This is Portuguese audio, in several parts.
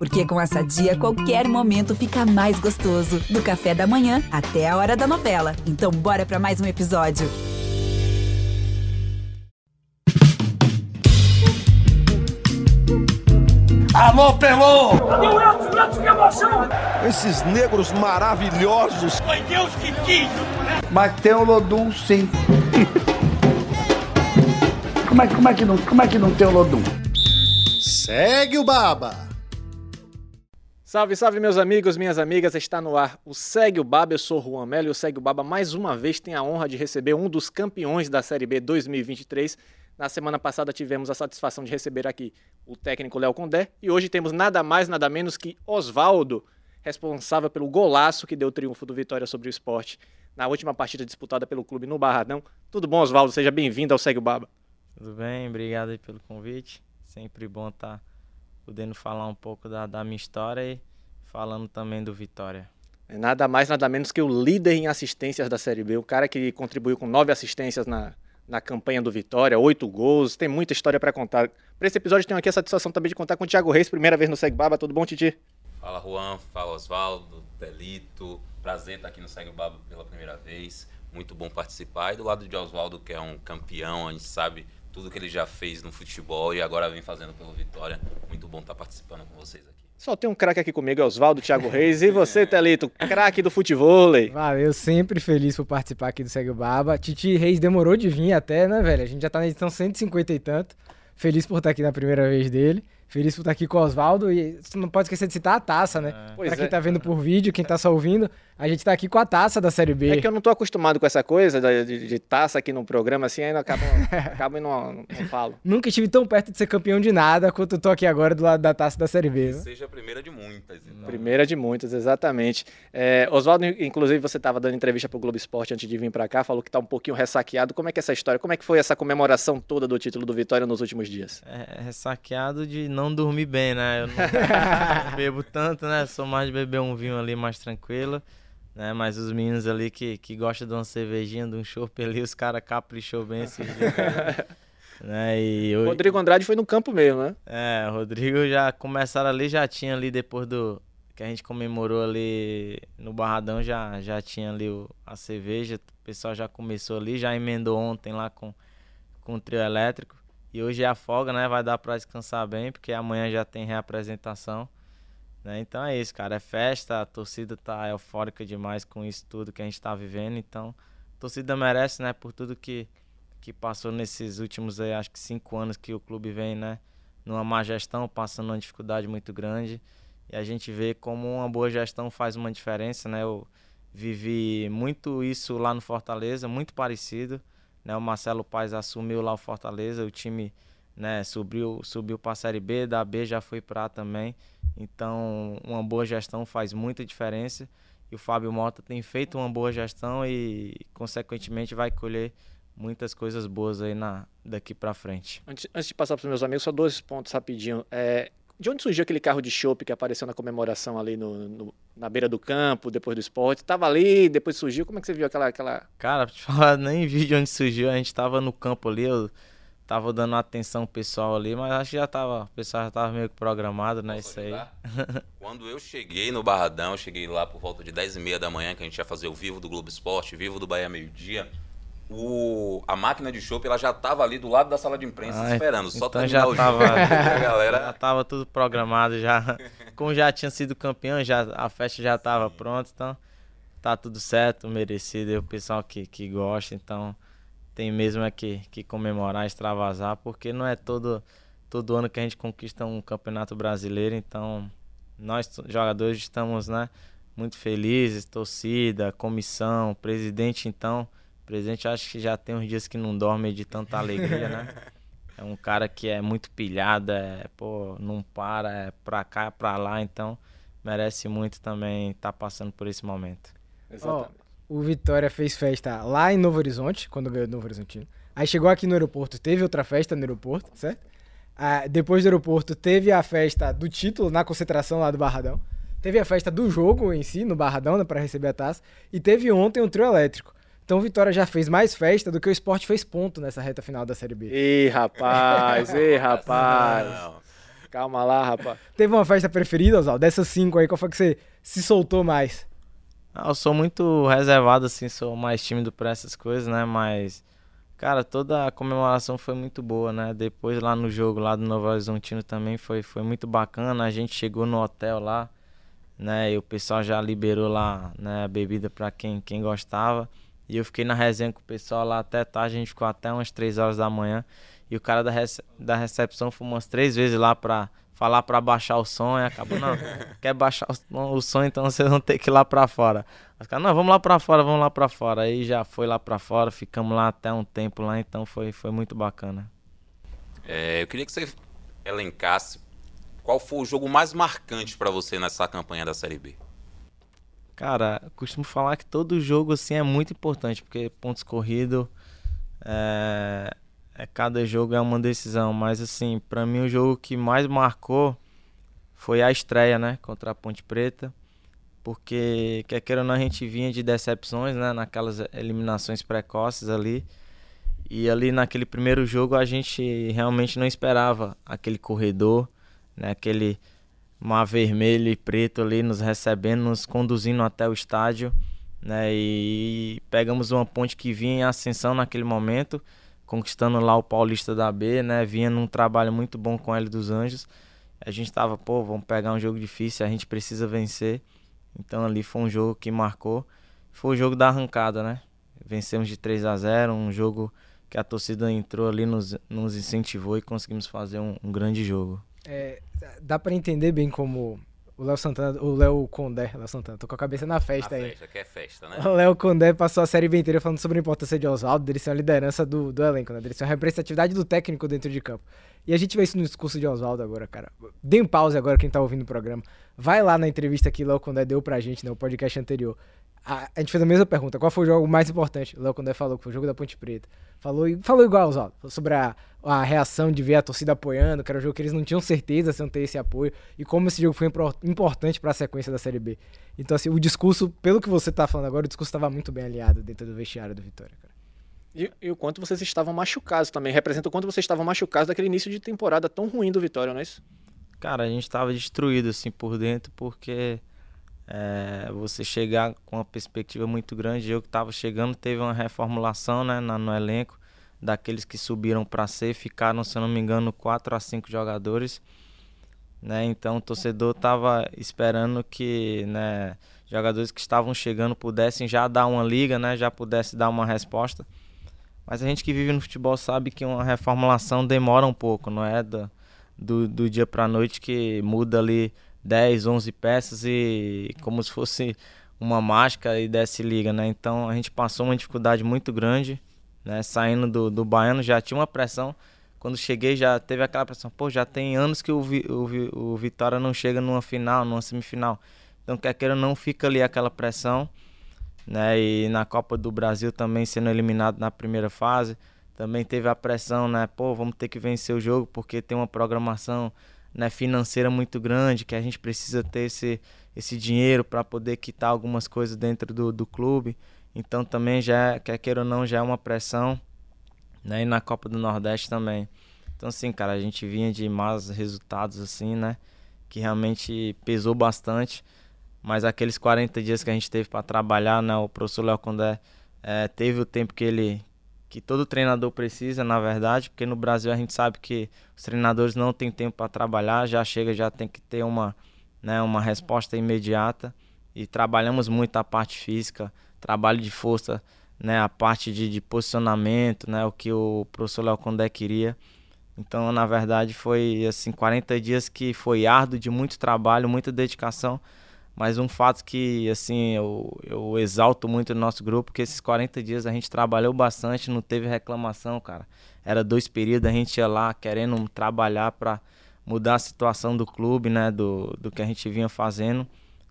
Porque com essa dia, qualquer momento fica mais gostoso. Do café da manhã até a hora da novela. Então, bora para mais um episódio. Alô, Pelô! Cadê o Elton? Elton, que emoção! Esses negros maravilhosos. Foi Deus que quis! Mas tem o Lodum, sim. como, é, como, é que não, como é que não tem o Lodum? Segue o Baba! Salve, salve meus amigos, minhas amigas, está no ar o Segue o Baba, eu sou Juan Melo e o Segue o Baba mais uma vez tem a honra de receber um dos campeões da Série B 2023. Na semana passada tivemos a satisfação de receber aqui o técnico Léo Condé e hoje temos nada mais, nada menos que Oswaldo, responsável pelo golaço que deu o triunfo do Vitória sobre o esporte na última partida disputada pelo clube no Barradão. Tudo bom, Oswaldo? Seja bem-vindo ao Segue o Baba. Tudo bem, obrigado pelo convite. Sempre bom estar tá podendo falar um pouco da, da minha história e falando também do Vitória. É nada mais, nada menos que o líder em assistências da Série B, o cara que contribuiu com nove assistências na, na campanha do Vitória, oito gols, tem muita história para contar. Para esse episódio tenho aqui a satisfação também de contar com o Thiago Reis, primeira vez no Segue Baba, tudo bom, Titi? Fala Juan, fala Oswaldo, Delito, prazer estar aqui no Segue Baba pela primeira vez, muito bom participar. E do lado de Oswaldo, que é um campeão, a gente sabe tudo que ele já fez no futebol e agora vem fazendo pelo Vitória. Muito bom estar participando com vocês aqui. Só tem um craque aqui comigo, é Oswaldo Thiago Reis. E você, Telito, craque do futebol. Valeu, sempre feliz por participar aqui do Segue o Baba. Titi Reis demorou de vir até, né, velho? A gente já tá na edição 150 e tanto. Feliz por estar aqui na primeira vez dele. Feliz por estar aqui com o Oswaldo. E você não pode esquecer de citar a taça, né? É. Pra quem é. tá vendo por vídeo, quem tá só ouvindo, a gente tá aqui com a taça da Série B. É que eu não tô acostumado com essa coisa de, de, de taça aqui no programa, assim, aí acabo, acabo e não, não, falo. Nunca estive tão perto de ser campeão de nada quanto eu tô aqui agora do lado da taça da Série B. Né? Seja a primeira de muitas. Então. Primeira de muitas, exatamente. É, Oswaldo, inclusive, você estava dando entrevista pro Globo Esporte antes de vir para cá, falou que tá um pouquinho ressaqueado. Como é que é essa história? Como é que foi essa comemoração toda do título do Vitória nos últimos dias? É, ressaqueado de não dormir bem, né? Eu não, não bebo tanto, né? Sou mais de beber um vinho ali mais tranquilo. Né, mas os meninos ali que, que gostam de uma cervejinha, de um chopp ali, os caras caprichou bem esse dia. né, e eu... Rodrigo Andrade foi no campo mesmo, né? É, o Rodrigo já começaram ali, já tinha ali depois do que a gente comemorou ali no Barradão, já, já tinha ali o, a cerveja, o pessoal já começou ali, já emendou ontem lá com, com o trio elétrico. E hoje é a folga, né? Vai dar para descansar bem, porque amanhã já tem reapresentação. Né? Então é isso, cara. É festa, a torcida tá eufórica demais com isso tudo que a gente tá vivendo. Então, a torcida merece, né? Por tudo que, que passou nesses últimos, aí, acho que cinco anos que o clube vem, né? Numa má gestão, passando uma dificuldade muito grande. E a gente vê como uma boa gestão faz uma diferença, né? Eu vivi muito isso lá no Fortaleza, muito parecido. Né? O Marcelo Paes assumiu lá o Fortaleza, o time né, subiu, subiu para a Série B, da B já foi para A também. Então, uma boa gestão faz muita diferença. E o Fábio Mota tem feito uma boa gestão e, consequentemente, vai colher muitas coisas boas aí na, daqui para frente. Antes, antes, de passar para os meus amigos, só dois pontos rapidinho. É, de onde surgiu aquele carro de chopp que apareceu na comemoração ali no, no, na beira do campo, depois do esporte? Tava ali, depois surgiu. Como é que você viu aquela. aquela... Cara, pra te falar, nem vi de onde surgiu. A gente tava no campo ali, eu tava dando atenção pessoal ali, mas acho que já tava. O pessoal já tava meio que programado, né? Posso isso aí. Quando eu cheguei no Barradão, eu cheguei lá por volta de 10 e meia da manhã, que a gente ia fazer o vivo do Globo Esporte, vivo do Bahia Meio-Dia o, a máquina de chopp ela já estava ali do lado da sala de imprensa ah, esperando, só então já tava, galera... já tava tudo programado já. Como já tinha sido campeão, já a festa já estava pronta, então tá tudo certo, merecido, e o pessoal que, que gosta, então tem mesmo é que, que comemorar, extravasar, porque não é todo todo ano que a gente conquista um campeonato brasileiro, então nós jogadores estamos, né, muito felizes, torcida, comissão, presidente, então presidente acho que já tem uns dias que não dorme de tanta alegria, né? É um cara que é muito pilhado, é, pô, não para, é pra cá, é pra lá, então merece muito também estar tá passando por esse momento. Exatamente. Oh, o Vitória fez festa lá em Novo Horizonte, quando ganhou do Novo Horizontino. Aí chegou aqui no aeroporto, teve outra festa no aeroporto, certo? Ah, depois do aeroporto, teve a festa do título na concentração lá do Barradão. Teve a festa do jogo em si, no Barradão, né, para receber a taça. E teve ontem um trio elétrico. Então o Vitória já fez mais festa do que o esporte fez ponto nessa reta final da Série B. Ih, rapaz, ih, rapaz. Não. Calma lá, rapaz. Teve uma festa preferida, Oswaldo? Dessas cinco aí, qual foi que você se soltou mais? Ah, eu sou muito reservado, assim, sou mais tímido pra essas coisas, né? Mas, cara, toda a comemoração foi muito boa, né? Depois lá no jogo lá do Novo Horizontino também foi, foi muito bacana. A gente chegou no hotel lá, né? E o pessoal já liberou lá, né, a bebida pra quem, quem gostava. E eu fiquei na resenha com o pessoal lá até tarde, a gente ficou até umas 3 horas da manhã. E o cara da, rece da recepção foi umas três vezes lá pra falar pra baixar o som e acabou, não, quer baixar o, o, som, então vocês vão ter que ir lá pra fora. Os caras, não, vamos lá pra fora, vamos lá pra fora. Aí já foi lá pra fora, ficamos lá até um tempo lá, então foi, foi muito bacana. É, eu queria que você elencasse qual foi o jogo mais marcante para você nessa campanha da Série B. Cara, costumo falar que todo jogo assim é muito importante, porque pontos corridos é, é, cada jogo é uma decisão, mas assim, para mim o jogo que mais marcou foi a estreia, né, contra a Ponte Preta, porque quer queira ou não a gente vinha de decepções, né, naquelas eliminações precoces ali. E ali naquele primeiro jogo a gente realmente não esperava aquele corredor, né, aquele mar vermelho e preto ali nos recebendo, nos conduzindo até o estádio, né? E pegamos uma ponte que vinha em ascensão naquele momento conquistando lá o Paulista da B, né? Vinha num trabalho muito bom com L dos Anjos. A gente tava, pô, vamos pegar um jogo difícil, a gente precisa vencer. Então ali foi um jogo que marcou. Foi o jogo da arrancada, né? Vencemos de 3 a 0 um jogo que a torcida entrou ali, nos, nos incentivou e conseguimos fazer um, um grande jogo. É, dá para entender bem como o Léo Santana, o Léo Condé, Léo Santana, tô com a cabeça na festa na aí. Festa, que é festa, né? O Léo Condé passou a série bem inteira falando sobre a importância de Oswaldo, dele ser uma liderança do, do elenco, né? Dele ser uma representatividade do técnico dentro de campo. E a gente vê isso no discurso de Oswaldo agora, cara. Dê um pause agora, quem tá ouvindo o programa. Vai lá na entrevista que o Léo Condé deu pra gente, né? O podcast anterior. A, a gente fez a mesma pergunta. Qual foi o jogo mais importante? O Léo Condé falou que foi o jogo da Ponte Preta. Falou, falou igual, Oswaldo. Sobre a, a reação de ver a torcida apoiando, que era um jogo que eles não tinham certeza se iam ter esse apoio. E como esse jogo foi importante para a sequência da Série B. Então, assim, o discurso, pelo que você tá falando agora, o discurso estava muito bem alinhado dentro do vestiário do Vitória, cara. E, e, o quanto vocês estavam machucados também. Representa o quanto vocês estavam machucados daquele início de temporada tão ruim do Vitória, não é isso? Cara, a gente estava destruído, assim, por dentro, porque é, você chegar com uma perspectiva muito grande. Eu que estava chegando, teve uma reformulação né, no, no elenco daqueles que subiram para C, ficaram, se não me engano, 4 a 5 jogadores. Né? Então o torcedor estava esperando que né, jogadores que estavam chegando pudessem já dar uma liga, né, já pudessem dar uma resposta. Mas a gente que vive no futebol sabe que uma reformulação demora um pouco, não é do, do, do dia para noite que muda ali 10, 11 peças e como se fosse uma mágica e desce liga, né? Então a gente passou uma dificuldade muito grande, né? Saindo do, do Baiano já tinha uma pressão. Quando cheguei já teve aquela pressão, pô, já tem anos que o, o, o Vitória não chega numa final, numa semifinal. Então quer queira não fica ali aquela pressão, né? E na Copa do Brasil também sendo eliminado na primeira fase, também teve a pressão, né? Pô, vamos ter que vencer o jogo porque tem uma programação né, financeira muito grande, que a gente precisa ter esse, esse dinheiro para poder quitar algumas coisas dentro do, do clube. Então também já, quer queira ou não, já é uma pressão. Né, e na Copa do Nordeste também. Então assim, cara, a gente vinha de maus resultados assim, né? Que realmente pesou bastante. Mas aqueles 40 dias que a gente teve para trabalhar, né? O professor Léo Condé é, teve o tempo que ele, que todo treinador precisa, na verdade, porque no Brasil a gente sabe que os treinadores não têm tempo para trabalhar, já chega, já tem que ter uma, né, uma resposta imediata e trabalhamos muito a parte física, trabalho de força, né, a parte de, de posicionamento, né, o que o professor Léo Condé queria. Então, na verdade, foi assim 40 dias que foi árduo de muito trabalho, muita dedicação, mas um fato que, assim, eu, eu exalto muito no nosso grupo, que esses 40 dias a gente trabalhou bastante, não teve reclamação, cara. Era dois períodos, a gente ia lá querendo trabalhar para mudar a situação do clube, né, do, do que a gente vinha fazendo.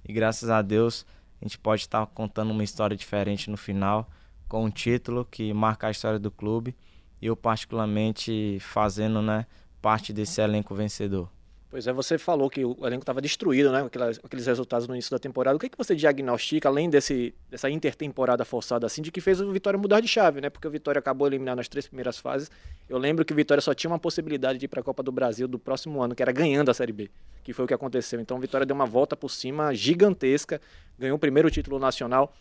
E graças a Deus a gente pode estar contando uma história diferente no final, com um título que marca a história do clube. E eu particularmente fazendo, né, parte desse elenco vencedor. Pois é, você falou que o elenco estava destruído, né? Aqueles resultados no início da temporada. O que, que você diagnostica, além desse, dessa intertemporada forçada assim, de que fez o Vitória mudar de chave, né? Porque o Vitória acabou eliminando nas três primeiras fases. Eu lembro que o Vitória só tinha uma possibilidade de ir para a Copa do Brasil do próximo ano, que era ganhando a Série B, que foi o que aconteceu. Então o Vitória deu uma volta por cima gigantesca, ganhou o primeiro título nacional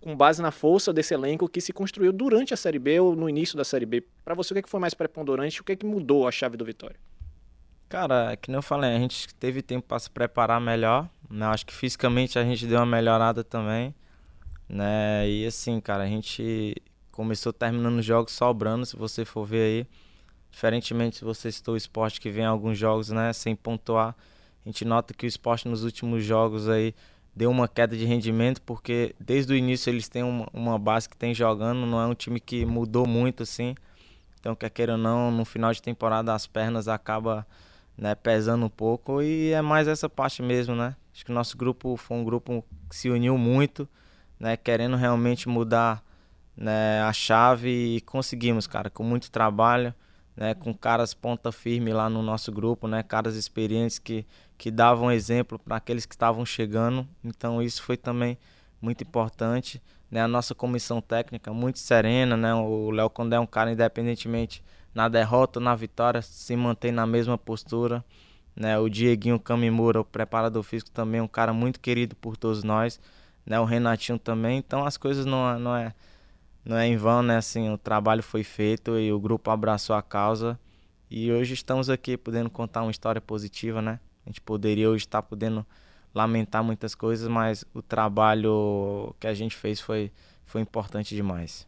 com base na força desse elenco que se construiu durante a Série B ou no início da Série B. Para você, o que, é que foi mais preponderante? O que, é que mudou a chave do Vitória? Cara, que nem eu falei, a gente teve tempo para se preparar melhor, né? Acho que fisicamente a gente deu uma melhorada também, né? E assim, cara, a gente começou terminando os jogos sobrando, se você for ver aí. Diferentemente se você citou o esporte que vem alguns jogos, né, sem pontuar, a gente nota que o esporte nos últimos jogos aí deu uma queda de rendimento, porque desde o início eles têm uma, uma base que tem jogando, não é um time que mudou muito assim. Então, quer queira ou não, no final de temporada as pernas acaba né, pesando um pouco e é mais essa parte mesmo, né? Acho que o nosso grupo foi um grupo que se uniu muito, né, querendo realmente mudar né, a chave e conseguimos, cara, com muito trabalho, né, com caras ponta firme lá no nosso grupo, né, caras experientes que, que davam exemplo para aqueles que estavam chegando. Então isso foi também muito importante, né? A nossa comissão técnica muito serena, né? O Léo Condé é um cara independentemente na derrota ou na vitória, se mantém na mesma postura. Né? O Dieguinho Camimura, o preparador físico, também é um cara muito querido por todos nós. Né? O Renatinho também. Então as coisas não, não, é, não é em vão, né? Assim, o trabalho foi feito e o grupo abraçou a causa. E hoje estamos aqui podendo contar uma história positiva, né? A gente poderia hoje estar podendo lamentar muitas coisas, mas o trabalho que a gente fez foi, foi importante demais.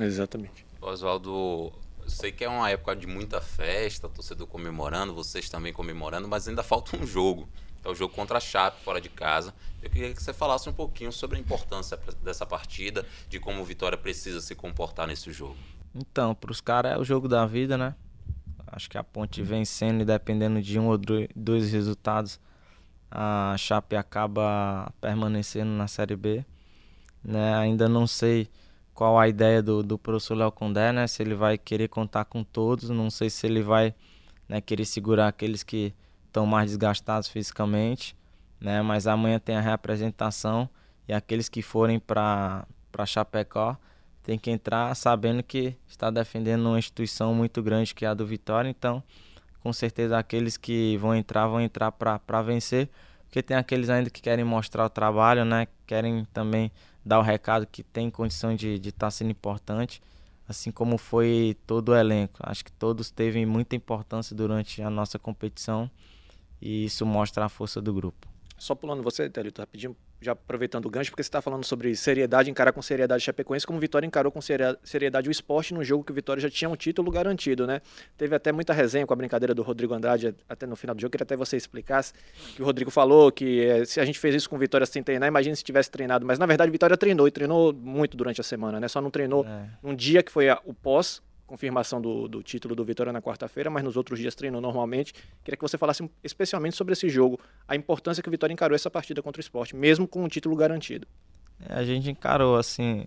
Exatamente. Oswaldo, eu sei que é uma época de muita festa, torcedor comemorando, vocês também comemorando, mas ainda falta um jogo. É o jogo contra a Chape, fora de casa. Eu queria que você falasse um pouquinho sobre a importância dessa partida, de como o Vitória precisa se comportar nesse jogo. Então, para os caras é o jogo da vida, né? Acho que a Ponte vencendo e dependendo de um ou dois resultados, a Chape acaba permanecendo na Série B. Né? Ainda não sei qual a ideia do, do professor Léo Condé, né? Se ele vai querer contar com todos, não sei se ele vai né, querer segurar aqueles que estão mais desgastados fisicamente, né? Mas amanhã tem a reapresentação e aqueles que forem para para Chapecó tem que entrar sabendo que está defendendo uma instituição muito grande que é a do Vitória, então com certeza aqueles que vão entrar vão entrar para vencer, porque tem aqueles ainda que querem mostrar o trabalho, né? Querem também dar o recado que tem condição de estar tá sendo importante, assim como foi todo o elenco. Acho que todos teve muita importância durante a nossa competição e isso mostra a força do grupo. Só pulando você, Thelito, rapidinho, já aproveitando o gancho, porque você está falando sobre seriedade, encarar com seriedade Chapecoense, como o Vitória encarou com seriedade o esporte no jogo que o Vitória já tinha um título garantido, né? Teve até muita resenha com a brincadeira do Rodrigo Andrade até no final do jogo, queria até você explicasse, que o Rodrigo falou que é, se a gente fez isso com o Vitória sem treinar, imagine se tivesse treinado, mas na verdade o Vitória treinou e treinou muito durante a semana, né? Só não treinou é. num dia que foi a, o pós, confirmação do, do título do Vitória na quarta-feira, mas nos outros dias treinou normalmente. Queria que você falasse especialmente sobre esse jogo, a importância que o Vitória encarou essa partida contra o esporte, mesmo com o título garantido. É, a gente encarou, assim,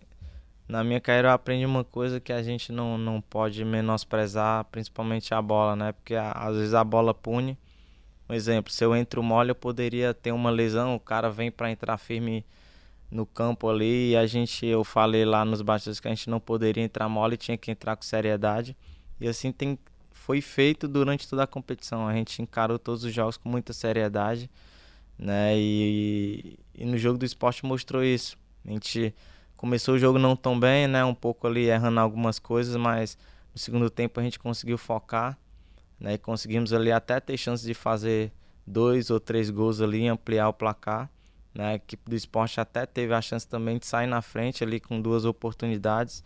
na minha carreira eu aprendi uma coisa que a gente não, não pode menosprezar, principalmente a bola, né? Porque às vezes a bola pune. Um exemplo, se eu entro mole, eu poderia ter uma lesão, o cara vem para entrar firme no campo ali e a gente eu falei lá nos bastidores que a gente não poderia entrar mole, tinha que entrar com seriedade. E assim tem foi feito durante toda a competição. A gente encarou todos os jogos com muita seriedade, né? E, e no jogo do esporte mostrou isso. A gente começou o jogo não tão bem, né? Um pouco ali errando algumas coisas, mas no segundo tempo a gente conseguiu focar, né? E conseguimos ali até ter chance de fazer dois ou três gols ali ampliar o placar. Né? A equipe do esporte até teve a chance também de sair na frente ali com duas oportunidades.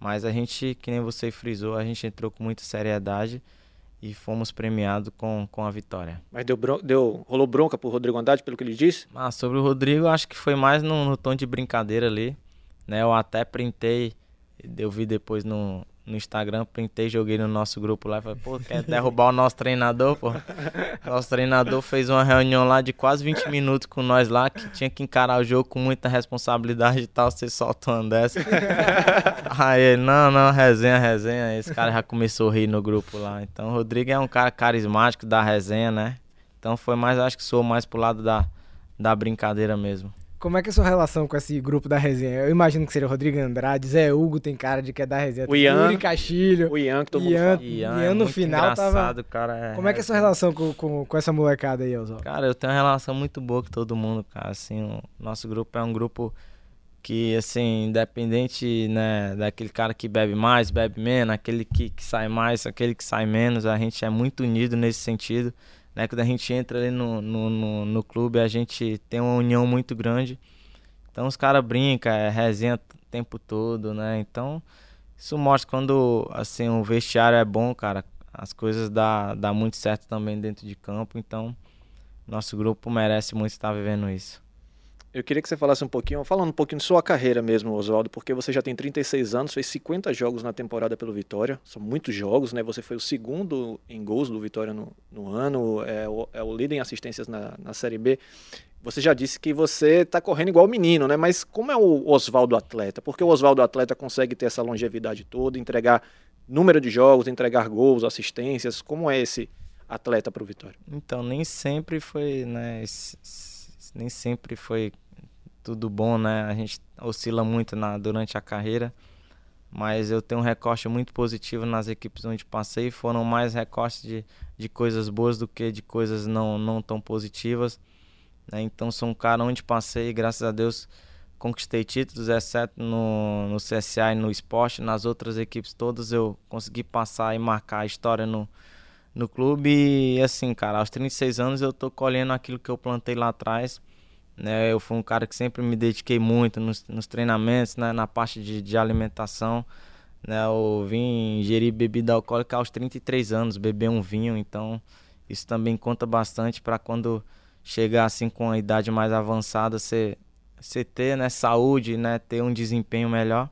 Mas a gente, que nem você frisou, a gente entrou com muita seriedade e fomos premiados com, com a vitória. Mas deu, deu rolou bronca pro Rodrigo Andrade, pelo que ele disse? Ah, sobre o Rodrigo, acho que foi mais no, no tom de brincadeira ali. Né? Eu até printei, eu vi depois no, no Instagram, printei, joguei no nosso grupo lá e falei, pô, quer derrubar o nosso treinador, pô? Nosso treinador fez uma reunião lá de quase 20 minutos com nós lá, que tinha que encarar o jogo com muita responsabilidade e tal, você solta uma dessa. Aí ele, não, não, resenha, resenha. Esse cara já começou a rir no grupo lá. Então o Rodrigo é um cara carismático da resenha, né? Então foi mais, acho que sou mais pro lado da, da brincadeira mesmo. Como é que é a sua relação com esse grupo da resenha? Eu imagino que seria Rodrigo Andrade, Zé Hugo tem cara de que é da resenha. O Ian. Yuri Castilho. O Ian, que todo Ian, mundo fala. Ian, Ian é no muito final tava... engraçado, cara. É, Como é que é a sua relação com, com, com essa molecada aí, Oswaldo? Cara, eu tenho uma relação muito boa com todo mundo, cara. Assim, o nosso grupo é um grupo que, assim, independente, né, daquele cara que bebe mais, bebe menos, aquele que, que sai mais, aquele que sai menos, a gente é muito unido nesse sentido. Né? Quando a gente entra ali no, no, no, no clube, a gente tem uma união muito grande. Então os caras brincam, é resenha o tempo todo, né? Então isso mostra quando assim o vestiário é bom, cara, as coisas dá, dá muito certo também dentro de campo. Então nosso grupo merece muito estar vivendo isso. Eu queria que você falasse um pouquinho, falando um pouquinho de sua carreira mesmo, Oswaldo, porque você já tem 36 anos, fez 50 jogos na temporada pelo Vitória, são muitos jogos, né? Você foi o segundo em gols do Vitória no, no ano, é o, é o líder em assistências na, na Série B. Você já disse que você está correndo igual menino, né? Mas como é o Oswaldo atleta? Porque o Oswaldo atleta consegue ter essa longevidade toda, entregar número de jogos, entregar gols, assistências. Como é esse atleta para o Vitória? Então, nem sempre foi, né? Nem sempre foi tudo bom, né? A gente oscila muito na, durante a carreira, mas eu tenho um recorte muito positivo nas equipes onde passei. Foram mais recortes de, de coisas boas do que de coisas não, não tão positivas. Né? Então sou um cara onde passei, graças a Deus, conquistei títulos, exceto no, no CSA e no esporte. Nas outras equipes todas eu consegui passar e marcar a história no, no clube. E assim, cara, aos 36 anos eu tô colhendo aquilo que eu plantei lá atrás. Né? Eu fui um cara que sempre me dediquei muito nos, nos treinamentos, né? na parte de, de alimentação. Né? Eu vim ingerir bebida alcoólica aos 33 anos, beber um vinho, então isso também conta bastante para quando chegar assim com a idade mais avançada, você, ter né, saúde, né, ter um desempenho melhor.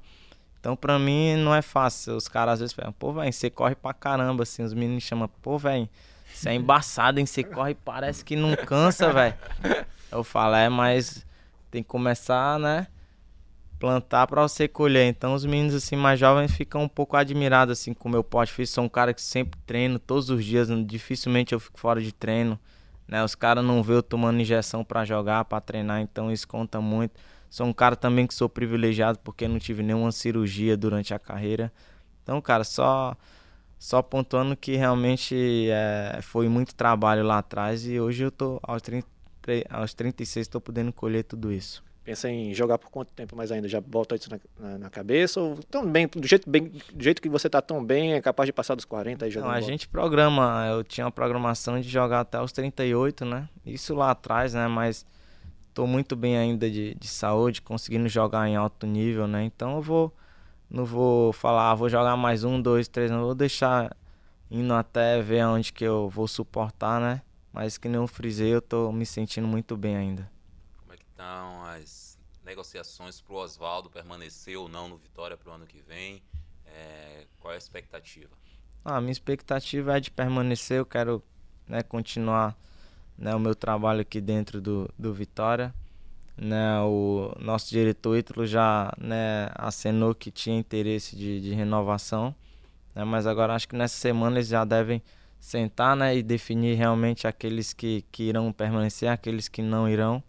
Então, pra mim, não é fácil. Os caras às vezes falam, pô, velho, você corre pra caramba, assim. Os meninos chamam, pô, velho, você é embaçado, hein? Você corre parece que não cansa, velho. Eu falo, é, mas tem que começar, né? Plantar pra você colher. Então, os meninos, assim, mais jovens ficam um pouco admirados, assim, com o meu porte físico. Sou um cara que sempre treino todos os dias. Dificilmente eu fico fora de treino. Né? Os caras não vê eu tomando injeção para jogar, para treinar, então isso conta muito. Sou um cara também que sou privilegiado porque não tive nenhuma cirurgia durante a carreira. Então, cara, só só pontuando que realmente é, foi muito trabalho lá atrás e hoje eu tô aos, 30, aos 36 estou podendo colher tudo isso. Pensa em jogar por quanto tempo mais ainda? Já bota isso na, na, na cabeça? Ou tão bem, do jeito, bem, do jeito que você está tão bem, é capaz de passar dos 40 e jogar? Não, a gente programa, eu tinha uma programação de jogar até os 38, né? Isso lá atrás, né? Mas estou muito bem ainda de, de saúde, conseguindo jogar em alto nível, né? Então eu vou, não vou falar, ah, vou jogar mais um, dois, três, não vou deixar indo até ver onde que eu vou suportar, né? Mas que nem eu frisei, eu tô me sentindo muito bem ainda. Como é que estão as negociações para o Oswaldo permanecer ou não no Vitória para o ano que vem? É, qual é a expectativa? Ah, a minha expectativa é de permanecer, eu quero né, continuar né, o meu trabalho aqui dentro do, do Vitória. Né, o nosso diretor Ítalo já né, acenou que tinha interesse de, de renovação, né, mas agora acho que nessa semana eles já devem sentar né, e definir realmente aqueles que, que irão permanecer, aqueles que não irão.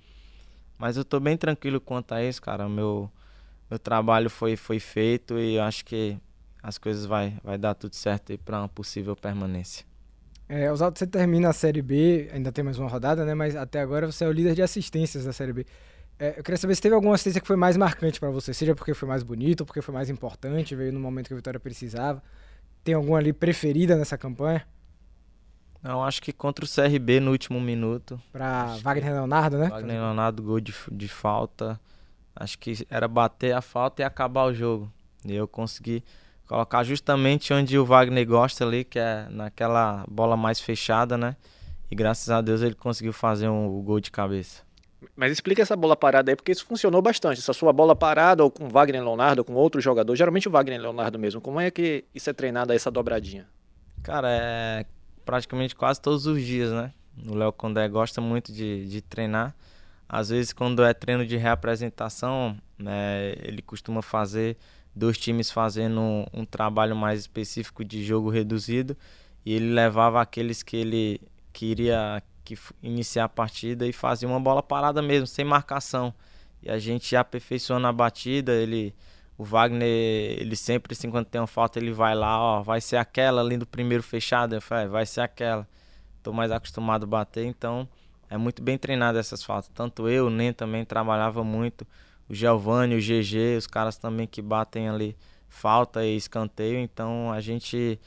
Mas eu tô bem tranquilo quanto a isso, cara. Meu, meu trabalho foi, foi feito e acho que as coisas vai, vai dar tudo certo para uma possível permanência. É, Oswaldo, você termina a Série B, ainda tem mais uma rodada, né? Mas até agora você é o líder de assistências da Série B. É, eu queria saber se teve alguma assistência que foi mais marcante para você, seja porque foi mais bonito, porque foi mais importante, veio no momento que a Vitória precisava. Tem alguma ali preferida nessa campanha? Não, acho que contra o CRB no último minuto. Pra Wagner Leonardo, né? Wagner Leonardo, gol de, de falta. Acho que era bater a falta e acabar o jogo. E eu consegui colocar justamente onde o Wagner gosta ali, que é naquela bola mais fechada, né? E graças a Deus ele conseguiu fazer um, um gol de cabeça. Mas explica essa bola parada aí, porque isso funcionou bastante. Essa sua bola parada, ou com Wagner Leonardo, ou com outro jogador, geralmente o Wagner Leonardo mesmo. Como é que isso é treinado, essa dobradinha? Cara, é praticamente quase todos os dias, né? O Léo Condé gosta muito de, de treinar. Às vezes, quando é treino de reapresentação, né, ele costuma fazer dois times fazendo um, um, trabalho mais específico de jogo reduzido e ele levava aqueles que ele queria que iniciar a partida e fazer uma bola parada mesmo, sem marcação. E a gente aperfeiçoando a batida, ele o Wagner, ele sempre assim quando tem uma falta, ele vai lá, ó, vai ser aquela ali do primeiro fechado, eu falei, é, vai ser aquela. Tô mais acostumado a bater, então é muito bem treinado essas faltas. Tanto eu, o Nem também trabalhava muito, o Giovanni, o GG, os caras também que batem ali falta e escanteio, então a gente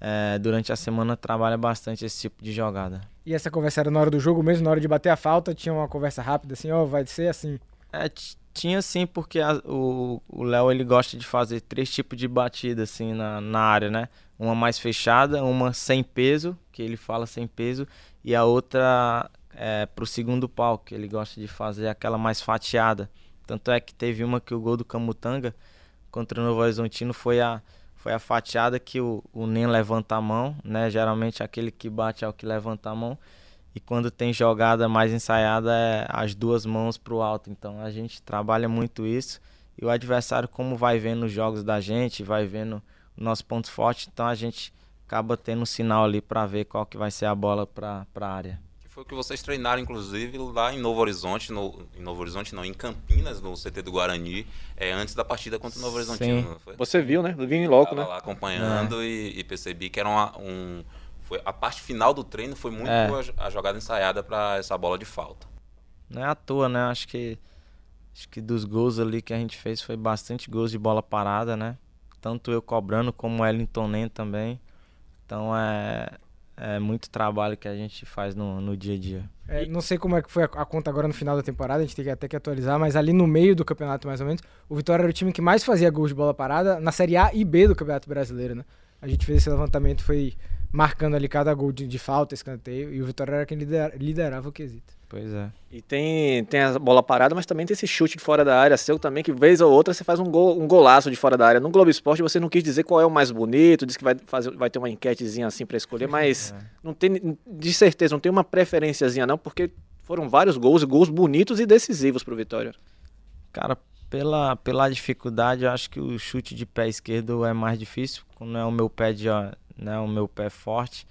é, durante a semana trabalha bastante esse tipo de jogada. E essa conversa era na hora do jogo mesmo, na hora de bater a falta, tinha uma conversa rápida assim, ó, oh, vai ser assim. É, tinha sim, porque a, o Léo ele gosta de fazer três tipos de batida assim na, na área, né? Uma mais fechada, uma sem peso, que ele fala sem peso, e a outra é, pro segundo pau, que ele gosta de fazer aquela mais fatiada. Tanto é que teve uma que o gol do Camutanga contra o Novo Horizontino foi a foi a fatiada que o, o Nem levanta a mão, né? Geralmente aquele que bate é o que levanta a mão. E quando tem jogada mais ensaiada é as duas mãos para o alto. Então a gente trabalha muito isso. E o adversário, como vai vendo os jogos da gente, vai vendo o nosso ponto forte, então a gente acaba tendo um sinal ali para ver qual que vai ser a bola para a área foi o que vocês treinaram, inclusive, lá em Novo Horizonte, no, em Novo Horizonte não, em Campinas, no CT do Guarani, é, antes da partida contra o Novo Horizonte. Você viu, né? Eu vim logo, né? lá acompanhando é. e, e, percebi que era uma, um... Foi, a parte final do treino foi muito é. a, a jogada ensaiada para essa bola de falta. Não é à toa, né? Acho que, acho que dos gols ali que a gente fez foi bastante gols de bola parada, né? Tanto eu cobrando como o Wellington Nem também. Então é, é muito trabalho que a gente faz no, no dia a dia. É, não sei como é que foi a, a, conta agora no final da temporada, a gente tem que até que atualizar, mas ali no meio do campeonato, mais ou menos, o Vitória era o time que mais fazia gols de bola parada na Série A e B do Campeonato Brasileiro, né? A gente fez esse levantamento, foi marcando ali cada gol de, de falta, escanteio, e o Vitória era quem lider, liderava o quesito. Pois é. E tem, tem a bola parada, mas também tem esse chute de fora da área seu também, que vez ou outra você faz um, gol, um golaço de fora da área. No Globo Esporte você não quis dizer qual é o mais bonito, disse que vai, fazer, vai ter uma enquetezinha assim para escolher, mas é. não tem, de certeza, não tem uma preferenciazinha não, porque foram vários gols, gols bonitos e decisivos pro Vitória. Cara, pela, pela dificuldade, eu acho que o chute de pé esquerdo é mais difícil, não é o meu pé de, não é o meu pé forte,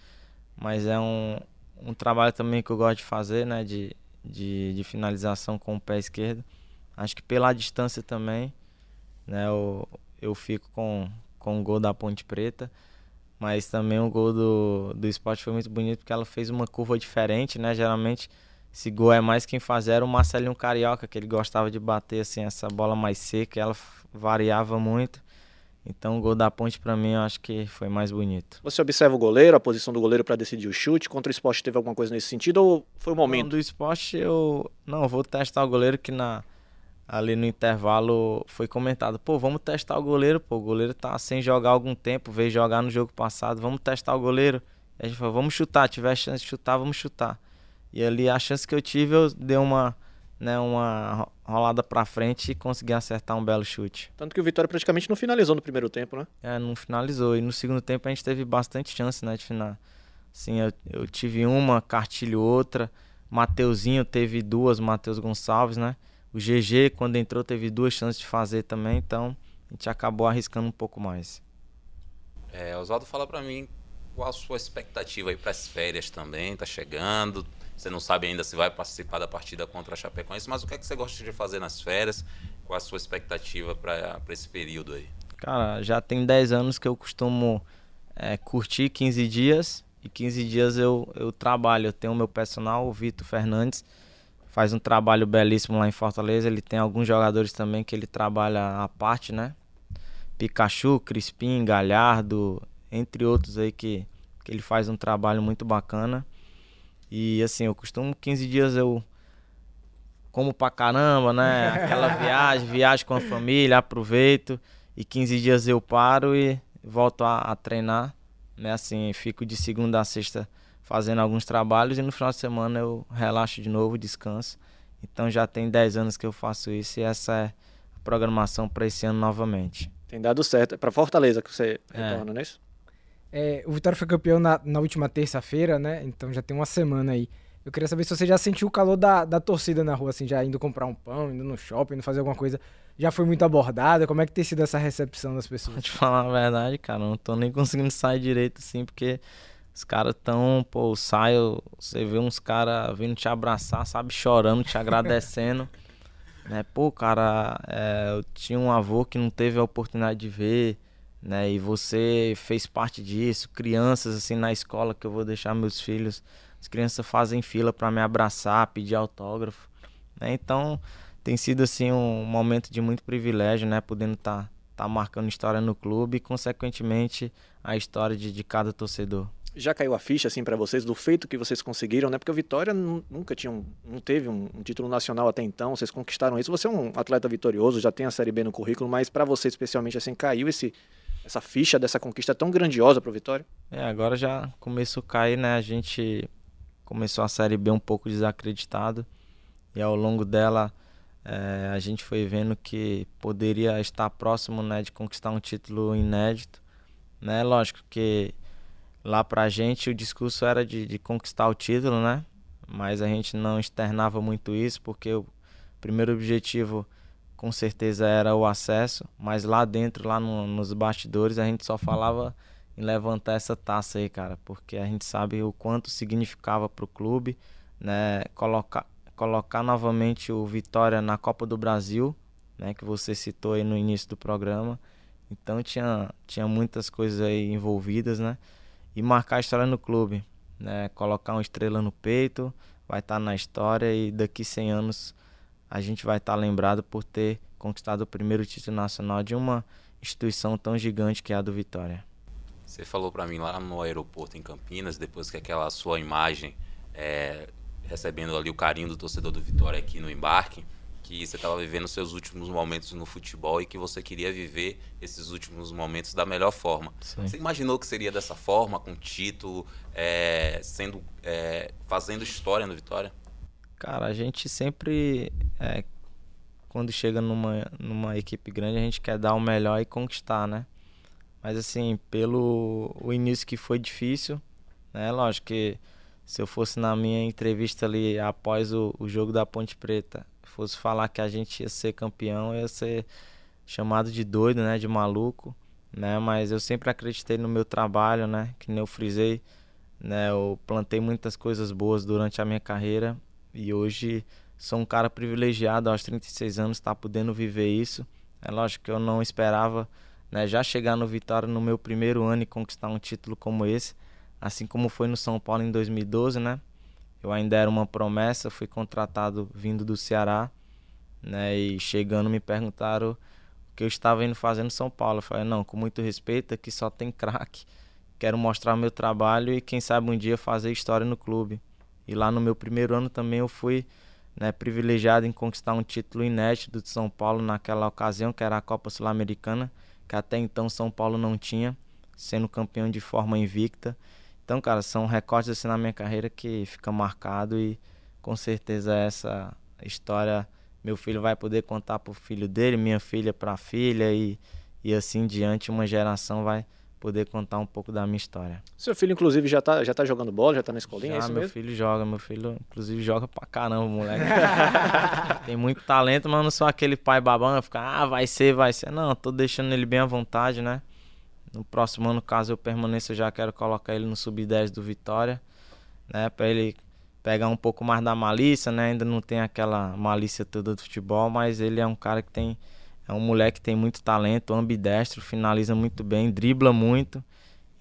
mas é um, um trabalho também que eu gosto de fazer, né? De, de, de finalização com o pé esquerdo. Acho que pela distância também, né? Eu, eu fico com, com o gol da Ponte Preta. Mas também o gol do, do esporte foi muito bonito porque ela fez uma curva diferente, né? Geralmente esse gol é mais quem fazia era o Marcelinho Carioca, que ele gostava de bater assim essa bola mais seca, ela variava muito. Então o gol da ponte para mim eu acho que foi mais bonito. Você observa o goleiro, a posição do goleiro para decidir o chute? Contra o esporte teve alguma coisa nesse sentido ou foi o momento? Não, do esporte eu não vou testar o goleiro que na ali no intervalo foi comentado, pô, vamos testar o goleiro, pô, o goleiro tá sem jogar algum tempo, veio jogar no jogo passado, vamos testar o goleiro. E a gente falou, vamos chutar, tiver chance de chutar, vamos chutar. E ali a chance que eu tive, eu dei uma né, uma rolada para frente e conseguir acertar um belo chute. Tanto que o Vitória praticamente não finalizou no primeiro tempo, né? É, não finalizou. E no segundo tempo a gente teve bastante chance, né, de final. Sim, eu, eu tive uma, Cartilho outra, Mateuzinho teve duas, Matheus Gonçalves, né? O GG, quando entrou, teve duas chances de fazer também, então a gente acabou arriscando um pouco mais. É, Oswaldo, fala para mim qual a sua expectativa aí para as férias também, tá chegando, você não sabe ainda se vai participar da partida contra a Chapecoense, mas o que é que você gosta de fazer nas férias? Qual a sua expectativa para esse período aí? Cara, já tem 10 anos que eu costumo é, curtir 15 dias e 15 dias eu, eu trabalho. Eu tenho o meu personal, o Vitor Fernandes, faz um trabalho belíssimo lá em Fortaleza. Ele tem alguns jogadores também que ele trabalha à parte, né? Pikachu, Crispim, Galhardo, entre outros aí que, que ele faz um trabalho muito bacana. E assim, eu costumo 15 dias eu como pra caramba, né? Aquela viagem, viagem com a família, aproveito. E 15 dias eu paro e volto a, a treinar. Né? Assim, fico de segunda a sexta fazendo alguns trabalhos e no final de semana eu relaxo de novo, descanso. Então já tem 10 anos que eu faço isso e essa é a programação para esse ano novamente. Tem dado certo. É para Fortaleza que você é. retorna, não é isso? É, o Vitória foi campeão na, na última terça-feira, né? Então já tem uma semana aí. Eu queria saber se você já sentiu o calor da, da torcida na rua, assim, já indo comprar um pão, indo no shopping, indo fazer alguma coisa. Já foi muito abordada? Como é que tem sido essa recepção das pessoas? Pra te falar a verdade, cara, não tô nem conseguindo sair direito, assim, porque Os caras tão, pô, saio, você vê uns caras vindo te abraçar, sabe, chorando, te agradecendo. né? Pô, cara, é, eu tinha um avô que não teve a oportunidade de ver, né? E você fez parte disso. Crianças, assim, na escola que eu vou deixar meus filhos, as crianças fazem fila para me abraçar, pedir autógrafo. Né? Então, tem sido, assim, um momento de muito privilégio, né? Podendo estar tá, tá marcando história no clube e, consequentemente, a história de, de cada torcedor já caiu a ficha assim para vocês do feito que vocês conseguiram, né? Porque o Vitória nunca tinha um, não teve um, um, título nacional até então, vocês conquistaram isso. Você é um atleta vitorioso, já tem a Série B no currículo, mas para você especialmente assim caiu esse essa ficha dessa conquista tão grandiosa para o Vitória? É, agora já começou a cair, né? A gente começou a Série B um pouco desacreditado e ao longo dela é, a gente foi vendo que poderia estar próximo, né, de conquistar um título inédito, né? Lógico que Lá pra gente o discurso era de, de conquistar o título, né? Mas a gente não externava muito isso, porque o primeiro objetivo com certeza era o acesso, mas lá dentro, lá no, nos bastidores, a gente só falava em levantar essa taça aí, cara, porque a gente sabe o quanto significava para o clube, né? Colocar, colocar novamente o Vitória na Copa do Brasil, né? Que você citou aí no início do programa. Então tinha, tinha muitas coisas aí envolvidas, né? e marcar a história no clube, né? Colocar uma estrela no peito, vai estar tá na história e daqui 100 anos a gente vai estar tá lembrado por ter conquistado o primeiro título nacional de uma instituição tão gigante que é a do Vitória. Você falou para mim lá no aeroporto em Campinas, depois que aquela sua imagem é, recebendo ali o carinho do torcedor do Vitória aqui no embarque, que você estava vivendo seus últimos momentos no futebol e que você queria viver esses últimos momentos da melhor forma. Sim. Você imaginou que seria dessa forma, com título, é, sendo, é, fazendo história no Vitória? Cara, a gente sempre, é, quando chega numa, numa equipe grande, a gente quer dar o melhor e conquistar, né? Mas assim, pelo o início que foi difícil, né? Lógico que se eu fosse na minha entrevista ali após o, o jogo da Ponte Preta, fosse falar que a gente ia ser campeão, ia ser chamado de doido, né, de maluco, né? Mas eu sempre acreditei no meu trabalho, né? Que nem eu frisei, né? Eu plantei muitas coisas boas durante a minha carreira e hoje sou um cara privilegiado aos 36 anos estar tá podendo viver isso. É lógico que eu não esperava, né, já chegar no Vitória no meu primeiro ano e conquistar um título como esse, assim como foi no São Paulo em 2012, né? Eu ainda era uma promessa, fui contratado vindo do Ceará, né? E chegando me perguntaram o que eu estava indo fazer no São Paulo. Eu falei, não, com muito respeito, aqui só tem craque. Quero mostrar meu trabalho e quem sabe um dia fazer história no clube. E lá no meu primeiro ano também eu fui né, privilegiado em conquistar um título inédito de São Paulo naquela ocasião, que era a Copa Sul-Americana, que até então São Paulo não tinha, sendo campeão de forma invicta. Então, cara, são recortes assim na minha carreira que fica marcado e com certeza essa história meu filho vai poder contar pro filho dele, minha filha para a filha e, e assim diante uma geração vai poder contar um pouco da minha história. Seu filho inclusive já tá já tá jogando bola, já tá na escolinha, já, é meu mesmo? filho joga, meu filho inclusive joga pra caramba, moleque. Tem muito talento, mas não sou aquele pai babão, ficar, ah, vai ser, vai ser. Não, tô deixando ele bem à vontade, né? No próximo ano, caso eu permaneça, eu já quero colocar ele no sub-10 do Vitória, né? Para ele pegar um pouco mais da malícia, né? Ainda não tem aquela malícia toda do futebol, mas ele é um cara que tem. É um moleque que tem muito talento, ambidestro, finaliza muito bem, dribla muito.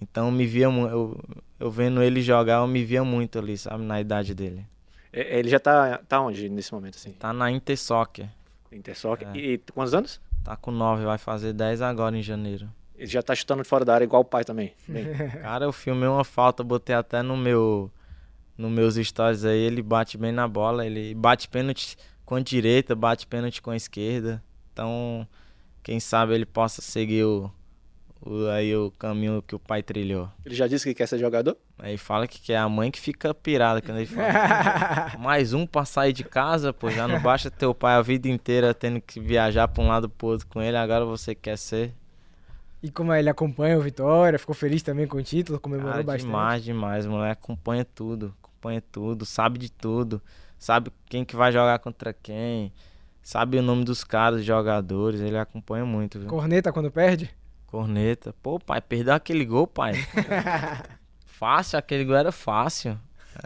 Então me via eu, eu vendo ele jogar, eu me via muito ali, sabe, na idade dele. Ele já tá, tá onde nesse momento assim? Tá na Intersoccer. Intersoccer. É. E, e quantos anos? Tá com 9, vai fazer 10 agora em janeiro. Ele já tá chutando de fora da área igual o pai também. Cara, eu filmei uma falta, botei até no meu nos meus stories aí, ele bate bem na bola, ele bate pênalti com a direita, bate pênalti com a esquerda. Então, quem sabe ele possa seguir o, o, aí o caminho que o pai trilhou. Ele já disse que quer ser jogador? Aí fala que quer a mãe que fica pirada quando ele fala. Mais um pra sair de casa, pô, já não basta teu pai a vida inteira tendo que viajar pra um lado pro outro com ele, agora você quer ser. E como ele acompanha o Vitória, ficou feliz também com o título, comemorou Cara, bastante. Demais, demais, moleque acompanha tudo, acompanha tudo, sabe de tudo, sabe quem que vai jogar contra quem, sabe o nome dos caras, jogadores, ele acompanha muito, viu? Corneta quando perde? Corneta. Pô, pai, perdeu aquele gol, pai. Fácil, aquele gol era fácil.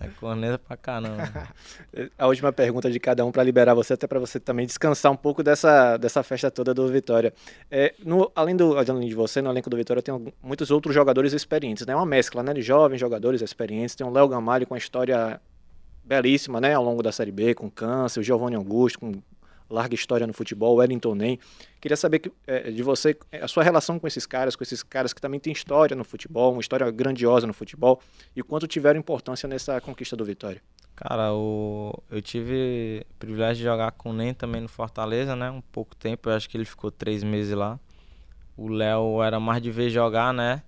É corneta pra caramba. A última pergunta de cada um para liberar você, até para você também descansar um pouco dessa, dessa festa toda do Vitória. É, no, além, do, além de você, no elenco do Vitória tem muitos outros jogadores experientes, né? Uma mescla, né? De jovens jogadores experientes. Tem o Léo Gamalho com a história belíssima, né? Ao longo da Série B, com câncer, o Giovanni Augusto com larga história no futebol, Wellington Nem. Queria saber que, é, de você a sua relação com esses caras, com esses caras que também têm história no futebol, uma história grandiosa no futebol, e quanto tiveram importância nessa conquista do Vitória. Cara, o... eu tive o privilégio de jogar com o Nem também no Fortaleza, né? Um pouco tempo, eu acho que ele ficou três meses lá. O Léo era mais de ver jogar, né?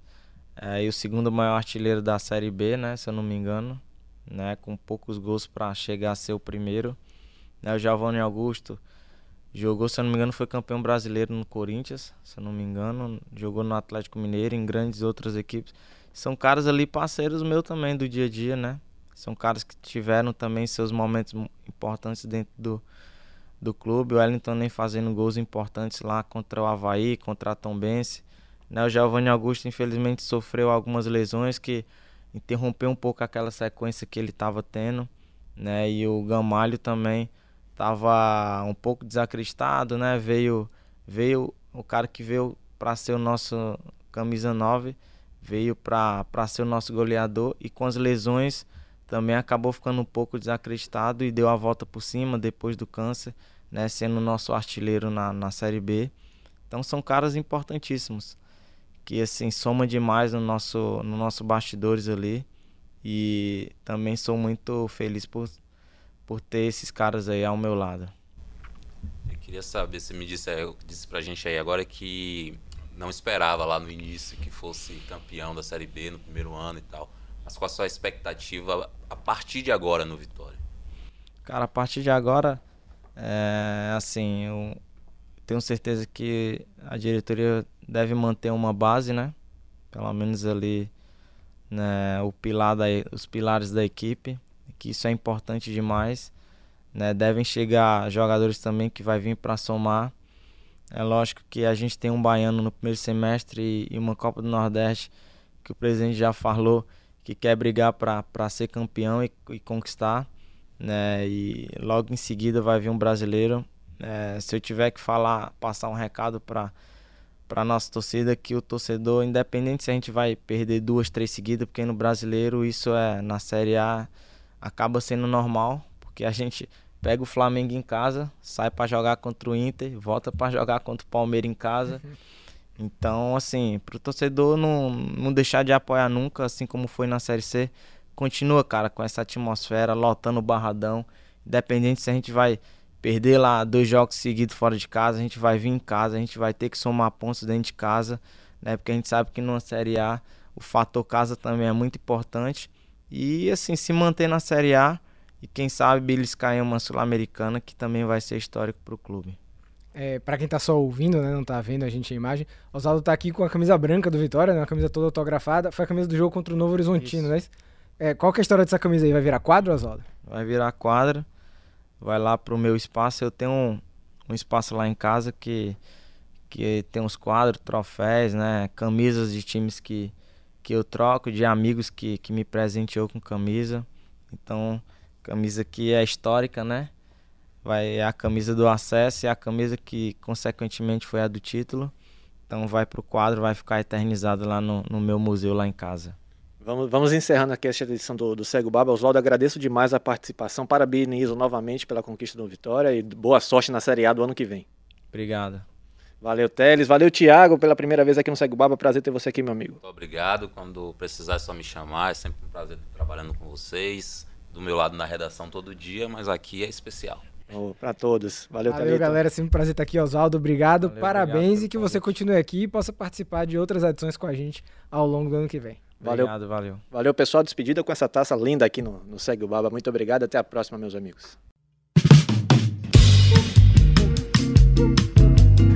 É, e o segundo maior artilheiro da Série B, né? Se eu não me engano. Né? Com poucos gols para chegar a ser o primeiro. Né? O Giovanni Augusto Jogou, se eu não me engano, foi campeão brasileiro no Corinthians, se eu não me engano. Jogou no Atlético Mineiro, em grandes outras equipes. São caras ali parceiros meus também do dia a dia, né? São caras que tiveram também seus momentos importantes dentro do, do clube. O Wellington nem fazendo gols importantes lá contra o Havaí, contra a Tombense. Né? O Giovanni Augusto, infelizmente, sofreu algumas lesões que interrompeu um pouco aquela sequência que ele estava tendo. Né? E o Gamalho também tava um pouco desacreditado, né? Veio veio o cara que veio para ser o nosso camisa 9, veio para ser o nosso goleador e com as lesões também acabou ficando um pouco desacreditado e deu a volta por cima depois do câncer, né, sendo o nosso artilheiro na, na Série B. Então são caras importantíssimos que assim soma demais no nosso no nosso bastidores ali e também sou muito feliz por por ter esses caras aí ao meu lado. Eu queria saber, você me disse, disse pra gente aí agora que não esperava lá no início que fosse campeão da Série B no primeiro ano e tal. Mas qual a sua expectativa a partir de agora no Vitória? Cara, a partir de agora, é, assim, eu tenho certeza que a diretoria deve manter uma base, né? Pelo menos ali, né, o pilar da, os pilares da equipe que isso é importante demais. Né? Devem chegar jogadores também que vai vir para somar. É lógico que a gente tem um baiano no primeiro semestre e, uma Copa do Nordeste que o presidente já falou que quer brigar para ser campeão e, e, conquistar. Né? E logo em seguida vai vir um brasileiro. É, se eu tiver que falar, passar um recado para para nossa torcida que o torcedor, independente se a gente vai perder duas, três seguidas, porque no brasileiro isso é na Série A acaba sendo normal, porque a gente pega o Flamengo em casa, sai para jogar contra o Inter, volta para jogar contra o Palmeiras em casa. Então, assim, pro torcedor não, não deixar de apoiar nunca, assim como foi na Série C. Continua, cara, com essa atmosfera, lotando o barradão. Independente se a gente vai perder lá dois jogos seguidos fora de casa, a gente vai vir em casa, a gente vai ter que somar pontos dentro de casa, né? Porque a gente sabe que numa Série A o fator casa também é muito importante. E assim, se manter na Série A e quem sabe beliscar em uma Sul-Americana que também vai ser histórico para o clube. É, para quem tá só ouvindo, né, não tá vendo a gente a imagem, Oswaldo tá aqui com a camisa branca do Vitória, né, uma camisa toda autografada. Foi a camisa do jogo contra o Novo Horizontino, né? É, qual que é a história dessa camisa aí? Vai virar quadro, Oswaldo? Vai virar quadro. Vai lá pro meu espaço. Eu tenho um, um espaço lá em casa que, que tem uns quadros, troféus, né? Camisas de times que, que eu troco de amigos que, que me presenteou com camisa. Então, camisa que é histórica, né? Vai é a camisa do acesso e a camisa que consequentemente foi a do título. Então vai pro quadro, vai ficar eternizado lá no, no meu museu lá em casa. Vamos, vamos encerrando aqui esta edição do, do Cego Baba. Oswaldo, agradeço demais a participação. Parabenizo novamente pela conquista do Vitória e boa sorte na Série A do ano que vem. Obrigado. Valeu, Teles. Valeu, Thiago, pela primeira vez aqui no Segue Baba. Prazer ter você aqui, meu amigo. Muito obrigado. Quando precisar, é só me chamar. É sempre um prazer estar trabalhando com vocês. Do meu lado na redação todo dia, mas aqui é especial. Oh, para todos. Valeu, Valeu Thalita. galera. Sempre um prazer estar aqui, Oswaldo. Obrigado, Valeu, parabéns obrigado, e que você continue aqui e possa participar de outras edições com a gente ao longo do ano que vem. Valeu, obrigado, valeu. Valeu, pessoal. Despedida com essa taça linda aqui no, no Segue o Baba. Muito obrigado. Até a próxima, meus amigos.